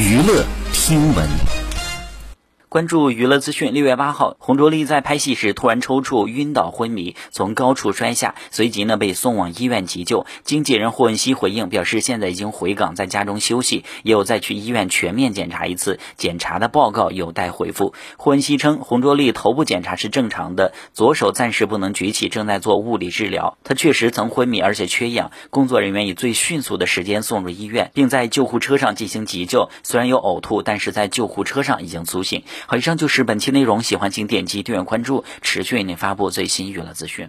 娱乐听闻。关注娱乐资讯。六月八号，洪卓立在拍戏时突然抽搐、晕倒、昏迷，从高处摔下，随即呢被送往医院急救。经纪人霍汶希回应表示，现在已经回港，在家中休息，也有再去医院全面检查一次，检查的报告有待回复。霍汶希称，洪卓立头部检查是正常的，左手暂时不能举起，正在做物理治疗。他确实曾昏迷，而且缺氧，工作人员以最迅速的时间送入医院，并在救护车上进行急救。虽然有呕吐，但是在救护车上已经苏醒。好，以上就是本期内容，喜欢请点击订阅关注，持续为您发布最新娱乐资讯。